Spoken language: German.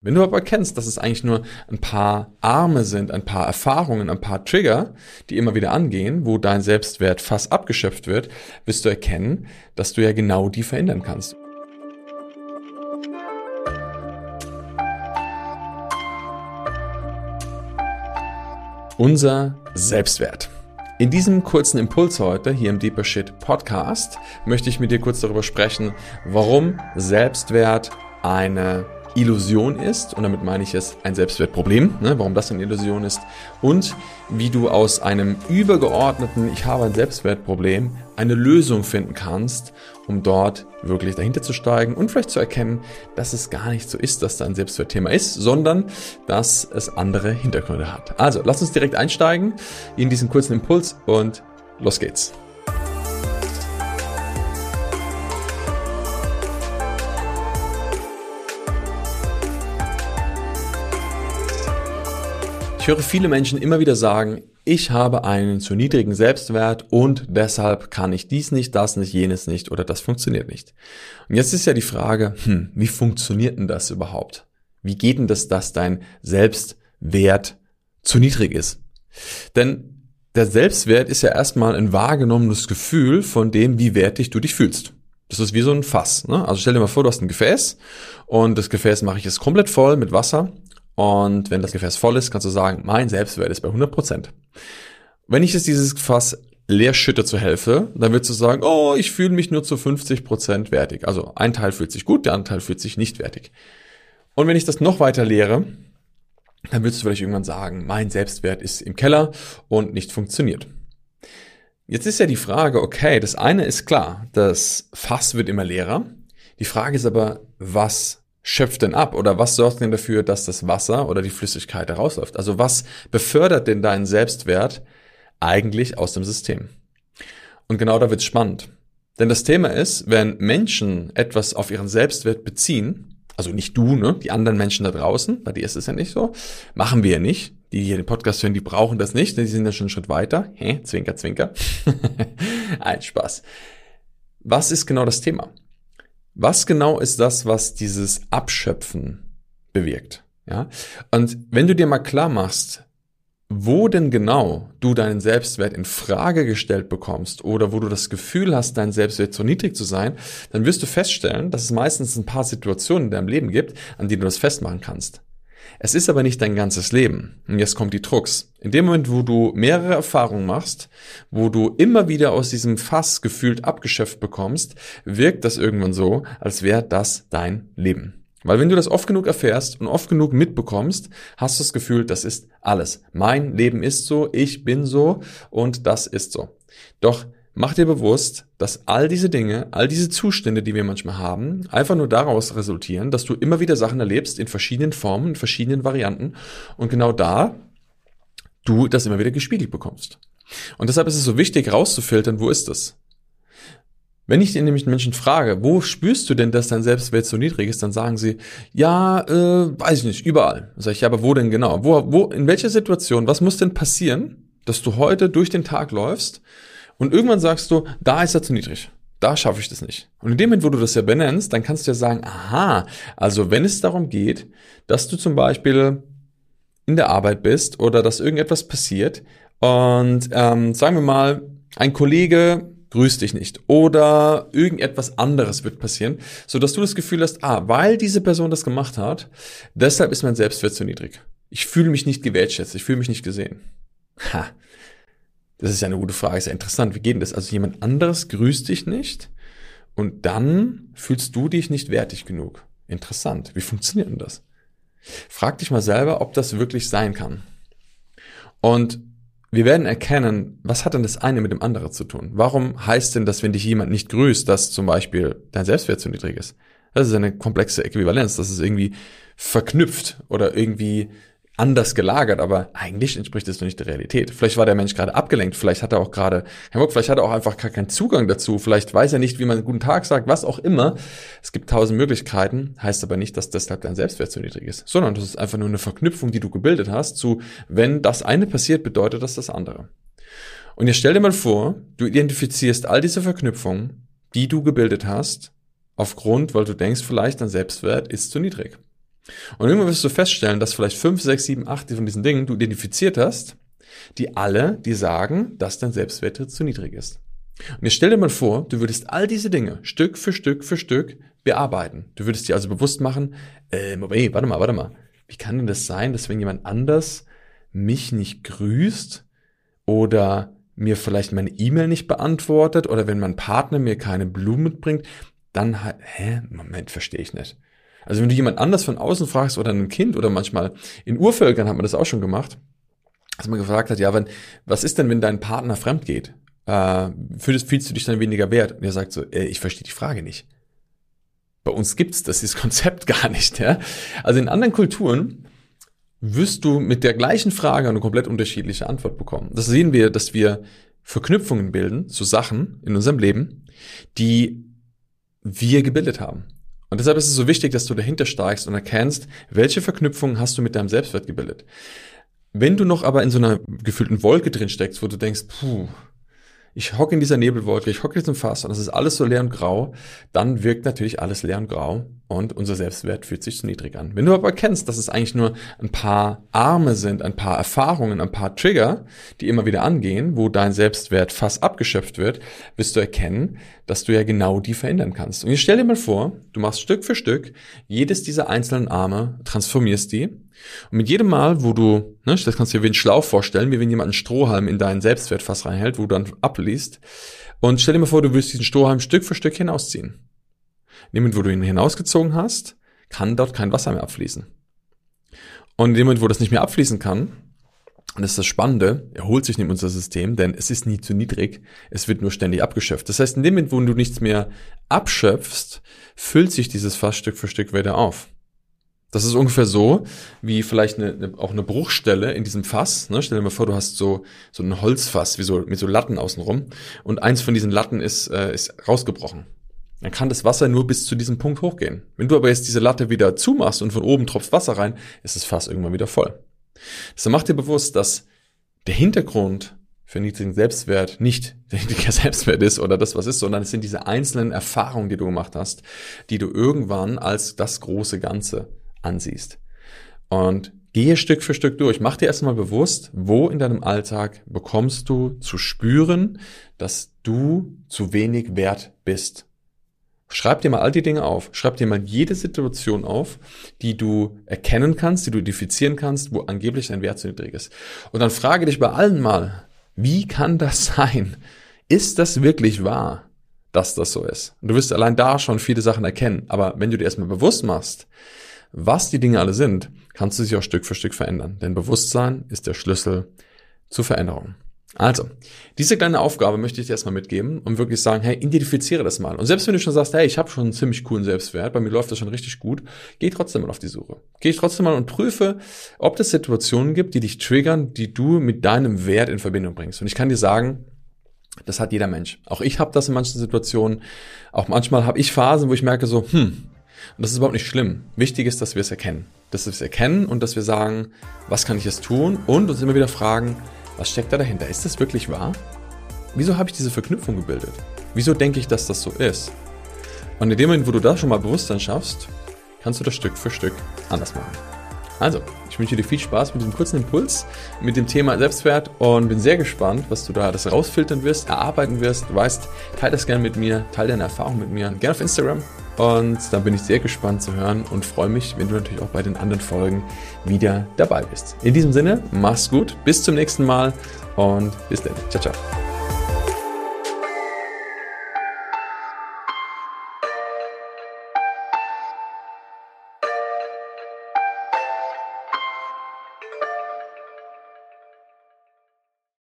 Wenn du aber erkennst, dass es eigentlich nur ein paar Arme sind, ein paar Erfahrungen, ein paar Trigger, die immer wieder angehen, wo dein Selbstwert fast abgeschöpft wird, wirst du erkennen, dass du ja genau die verändern kannst. Unser Selbstwert. In diesem kurzen Impuls heute hier im Deeper Shit Podcast möchte ich mit dir kurz darüber sprechen, warum Selbstwert eine Illusion ist, und damit meine ich es ein Selbstwertproblem, ne, warum das eine Illusion ist, und wie du aus einem übergeordneten Ich habe ein Selbstwertproblem eine Lösung finden kannst, um dort wirklich dahinter zu steigen und vielleicht zu erkennen, dass es gar nicht so ist, dass da ein Selbstwertthema ist, sondern dass es andere Hintergründe hat. Also, lass uns direkt einsteigen in diesen kurzen Impuls und los geht's. Ich höre viele Menschen immer wieder sagen, ich habe einen zu niedrigen Selbstwert und deshalb kann ich dies nicht, das nicht, jenes nicht oder das funktioniert nicht. Und jetzt ist ja die Frage, hm, wie funktioniert denn das überhaupt? Wie geht denn das, dass dein Selbstwert zu niedrig ist? Denn der Selbstwert ist ja erstmal ein wahrgenommenes Gefühl von dem, wie wertig du dich fühlst. Das ist wie so ein Fass. Ne? Also stell dir mal vor, du hast ein Gefäß und das Gefäß mache ich jetzt komplett voll mit Wasser und wenn das Gefäß voll ist, kannst du sagen, mein Selbstwert ist bei 100%. Wenn ich jetzt dieses Fass leer schütte zur Hälfte, dann würdest du sagen, oh, ich fühle mich nur zu 50% wertig. Also ein Teil fühlt sich gut, der andere Teil fühlt sich nicht wertig. Und wenn ich das noch weiter leere, dann würdest du vielleicht irgendwann sagen, mein Selbstwert ist im Keller und nicht funktioniert. Jetzt ist ja die Frage, okay, das eine ist klar, das Fass wird immer leerer. Die Frage ist aber, was schöpft denn ab oder was sorgt denn dafür, dass das Wasser oder die Flüssigkeit herausläuft? Also was befördert denn deinen Selbstwert eigentlich aus dem System? Und genau da wird's spannend. Denn das Thema ist, wenn Menschen etwas auf ihren Selbstwert beziehen, also nicht du, ne, die anderen Menschen da draußen, bei dir ist es ja nicht so, machen wir ja nicht. Die hier den Podcast hören, die brauchen das nicht, denn die sind ja schon einen Schritt weiter. Hä? Zwinker, zwinker. Ein Spaß. Was ist genau das Thema? Was genau ist das, was dieses Abschöpfen bewirkt? Ja? Und wenn du dir mal klar machst, wo denn genau du deinen Selbstwert in Frage gestellt bekommst oder wo du das Gefühl hast, dein Selbstwert zu niedrig zu sein, dann wirst du feststellen, dass es meistens ein paar Situationen in deinem Leben gibt, an denen du das festmachen kannst. Es ist aber nicht dein ganzes Leben. Und jetzt kommt die Drucks. In dem Moment, wo du mehrere Erfahrungen machst, wo du immer wieder aus diesem Fass gefühlt abgeschöpft bekommst, wirkt das irgendwann so, als wäre das dein Leben. Weil wenn du das oft genug erfährst und oft genug mitbekommst, hast du das Gefühl, das ist alles. Mein Leben ist so, ich bin so und das ist so. Doch Mach dir bewusst, dass all diese Dinge, all diese Zustände, die wir manchmal haben, einfach nur daraus resultieren, dass du immer wieder Sachen erlebst in verschiedenen Formen, in verschiedenen Varianten und genau da du das immer wieder gespiegelt bekommst. Und deshalb ist es so wichtig, rauszufiltern, wo ist das? Wenn ich nämlich Menschen frage, wo spürst du denn, dass dein Selbstwert so niedrig ist, dann sagen sie, ja, äh, weiß ich nicht, überall. Sag ich, ja, aber wo denn genau? Wo, wo, in welcher Situation, was muss denn passieren, dass du heute durch den Tag läufst und irgendwann sagst du, da ist er zu niedrig. Da schaffe ich das nicht. Und in dem Moment, wo du das ja benennst, dann kannst du ja sagen, aha, also wenn es darum geht, dass du zum Beispiel in der Arbeit bist oder dass irgendetwas passiert und ähm, sagen wir mal, ein Kollege grüßt dich nicht oder irgendetwas anderes wird passieren, so dass du das Gefühl hast, ah, weil diese Person das gemacht hat, deshalb ist mein Selbstwert zu niedrig. Ich fühle mich nicht gewertschätzt, ich fühle mich nicht gesehen. Ha, das ist ja eine gute Frage, ist ja interessant. Wie geht denn das? Also jemand anderes grüßt dich nicht und dann fühlst du dich nicht wertig genug. Interessant. Wie funktioniert denn das? Frag dich mal selber, ob das wirklich sein kann. Und wir werden erkennen, was hat denn das eine mit dem anderen zu tun? Warum heißt denn, dass wenn dich jemand nicht grüßt, dass zum Beispiel dein Selbstwert zu niedrig ist? Das ist eine komplexe Äquivalenz. Das ist irgendwie verknüpft oder irgendwie anders gelagert, aber eigentlich entspricht doch nicht der Realität. Vielleicht war der Mensch gerade abgelenkt, vielleicht hat er auch gerade, Herr Bock, vielleicht hat er auch einfach gar keinen Zugang dazu, vielleicht weiß er nicht, wie man guten Tag sagt, was auch immer. Es gibt tausend Möglichkeiten, heißt aber nicht, dass deshalb dein Selbstwert so niedrig ist, sondern das ist einfach nur eine Verknüpfung, die du gebildet hast zu, wenn das eine passiert, bedeutet das das andere. Und jetzt stell dir mal vor, du identifizierst all diese Verknüpfungen, die du gebildet hast, aufgrund, weil du denkst, vielleicht dein Selbstwert ist zu niedrig. Und irgendwann wirst du feststellen, dass vielleicht fünf, sechs, sieben, acht von diesen Dingen du identifiziert hast, die alle, die sagen, dass dein Selbstwert zu niedrig ist. Und jetzt stell dir mal vor, du würdest all diese Dinge Stück für Stück für Stück bearbeiten. Du würdest dir also bewusst machen, äh, hey, warte mal, warte mal. Wie kann denn das sein, dass wenn jemand anders mich nicht grüßt oder mir vielleicht meine E-Mail nicht beantwortet oder wenn mein Partner mir keine Blumen mitbringt, dann halt, hä, Moment, verstehe ich nicht. Also wenn du jemand anders von außen fragst oder ein Kind oder manchmal in Urvölkern hat man das auch schon gemacht, dass man gefragt hat, ja, wenn, was ist denn, wenn dein Partner fremd geht? Äh, fühlst, fühlst du dich dann weniger wert? Und er sagt so, äh, ich verstehe die Frage nicht. Bei uns gibt's das, dieses Konzept gar nicht. Ja? Also in anderen Kulturen wirst du mit der gleichen Frage eine komplett unterschiedliche Antwort bekommen. Das sehen wir, dass wir Verknüpfungen bilden zu Sachen in unserem Leben, die wir gebildet haben. Und deshalb ist es so wichtig, dass du dahinter steigst und erkennst, welche Verknüpfungen hast du mit deinem Selbstwert gebildet. Wenn du noch aber in so einer gefühlten Wolke drin steckst, wo du denkst, puh, ich hocke in dieser Nebelwolke, ich hocke jetzt im Fass und es ist alles so leer und grau, dann wirkt natürlich alles leer und grau und unser Selbstwert fühlt sich zu niedrig an. Wenn du aber erkennst, dass es eigentlich nur ein paar Arme sind, ein paar Erfahrungen, ein paar Trigger, die immer wieder angehen, wo dein Selbstwert fast abgeschöpft wird, wirst du erkennen, dass du ja genau die verändern kannst. Und ich stell dir mal vor, du machst Stück für Stück jedes dieser einzelnen Arme, transformierst die und mit jedem Mal, wo du, ne, das kannst du dir wie ein Schlauch vorstellen, wie wenn jemand einen Strohhalm in deinen Selbstwertfass reinhält, wo du dann abliest und stell dir mal vor, du willst diesen Strohhalm Stück für Stück hinausziehen. In dem Moment, wo du ihn hinausgezogen hast, kann dort kein Wasser mehr abfließen. Und in dem Moment, wo das nicht mehr abfließen kann, und das ist das Spannende, erholt sich nicht unser System, denn es ist nie zu niedrig, es wird nur ständig abgeschöpft. Das heißt, in dem Moment, wo du nichts mehr abschöpfst, füllt sich dieses Fass Stück für Stück wieder auf. Das ist ungefähr so, wie vielleicht eine, eine, auch eine Bruchstelle in diesem Fass. Ne? Stell dir mal vor, du hast so, so ein Holzfass, wie so, mit so Latten außenrum, und eins von diesen Latten ist, äh, ist rausgebrochen dann kann das Wasser nur bis zu diesem Punkt hochgehen. Wenn du aber jetzt diese Latte wieder zumachst und von oben tropft Wasser rein, ist das Fass irgendwann wieder voll. Deshalb mach dir bewusst, dass der Hintergrund für niedrigen Selbstwert nicht der niedrige Selbstwert ist oder das, was ist, sondern es sind diese einzelnen Erfahrungen, die du gemacht hast, die du irgendwann als das große Ganze ansiehst. Und gehe Stück für Stück durch. Mach dir erstmal bewusst, wo in deinem Alltag bekommst du zu spüren, dass du zu wenig wert bist. Schreib dir mal all die Dinge auf. Schreib dir mal jede Situation auf, die du erkennen kannst, die du identifizieren kannst, wo angeblich dein Wert zu niedrig ist. Und dann frage dich bei allen mal, wie kann das sein? Ist das wirklich wahr, dass das so ist? Und du wirst allein da schon viele Sachen erkennen. Aber wenn du dir erstmal bewusst machst, was die Dinge alle sind, kannst du sie auch Stück für Stück verändern. Denn Bewusstsein ist der Schlüssel zur Veränderung. Also, diese kleine Aufgabe möchte ich dir erstmal mitgeben und wirklich sagen, hey, identifiziere das mal. Und selbst wenn du schon sagst, hey, ich habe schon einen ziemlich coolen Selbstwert, bei mir läuft das schon richtig gut, geh trotzdem mal auf die Suche. Geh trotzdem mal und prüfe, ob es Situationen gibt, die dich triggern, die du mit deinem Wert in Verbindung bringst. Und ich kann dir sagen, das hat jeder Mensch. Auch ich habe das in manchen Situationen. Auch manchmal habe ich Phasen, wo ich merke so, hm, und das ist überhaupt nicht schlimm. Wichtig ist, dass wir es erkennen. Dass wir es erkennen und dass wir sagen, was kann ich jetzt tun? Und uns immer wieder fragen, was steckt da dahinter? Ist das wirklich wahr? Wieso habe ich diese Verknüpfung gebildet? Wieso denke ich, dass das so ist? Und in dem Moment, wo du da schon mal Bewusstsein schaffst, kannst du das Stück für Stück anders machen. Also, ich wünsche dir viel Spaß mit diesem kurzen Impuls, mit dem Thema Selbstwert und bin sehr gespannt, was du da das rausfiltern wirst, erarbeiten wirst. Du weißt, teile das gerne mit mir, teile deine Erfahrungen mit mir, gerne auf Instagram. Und dann bin ich sehr gespannt zu hören und freue mich, wenn du natürlich auch bei den anderen Folgen wieder dabei bist. In diesem Sinne, mach's gut, bis zum nächsten Mal und bis dann. Ciao, ciao.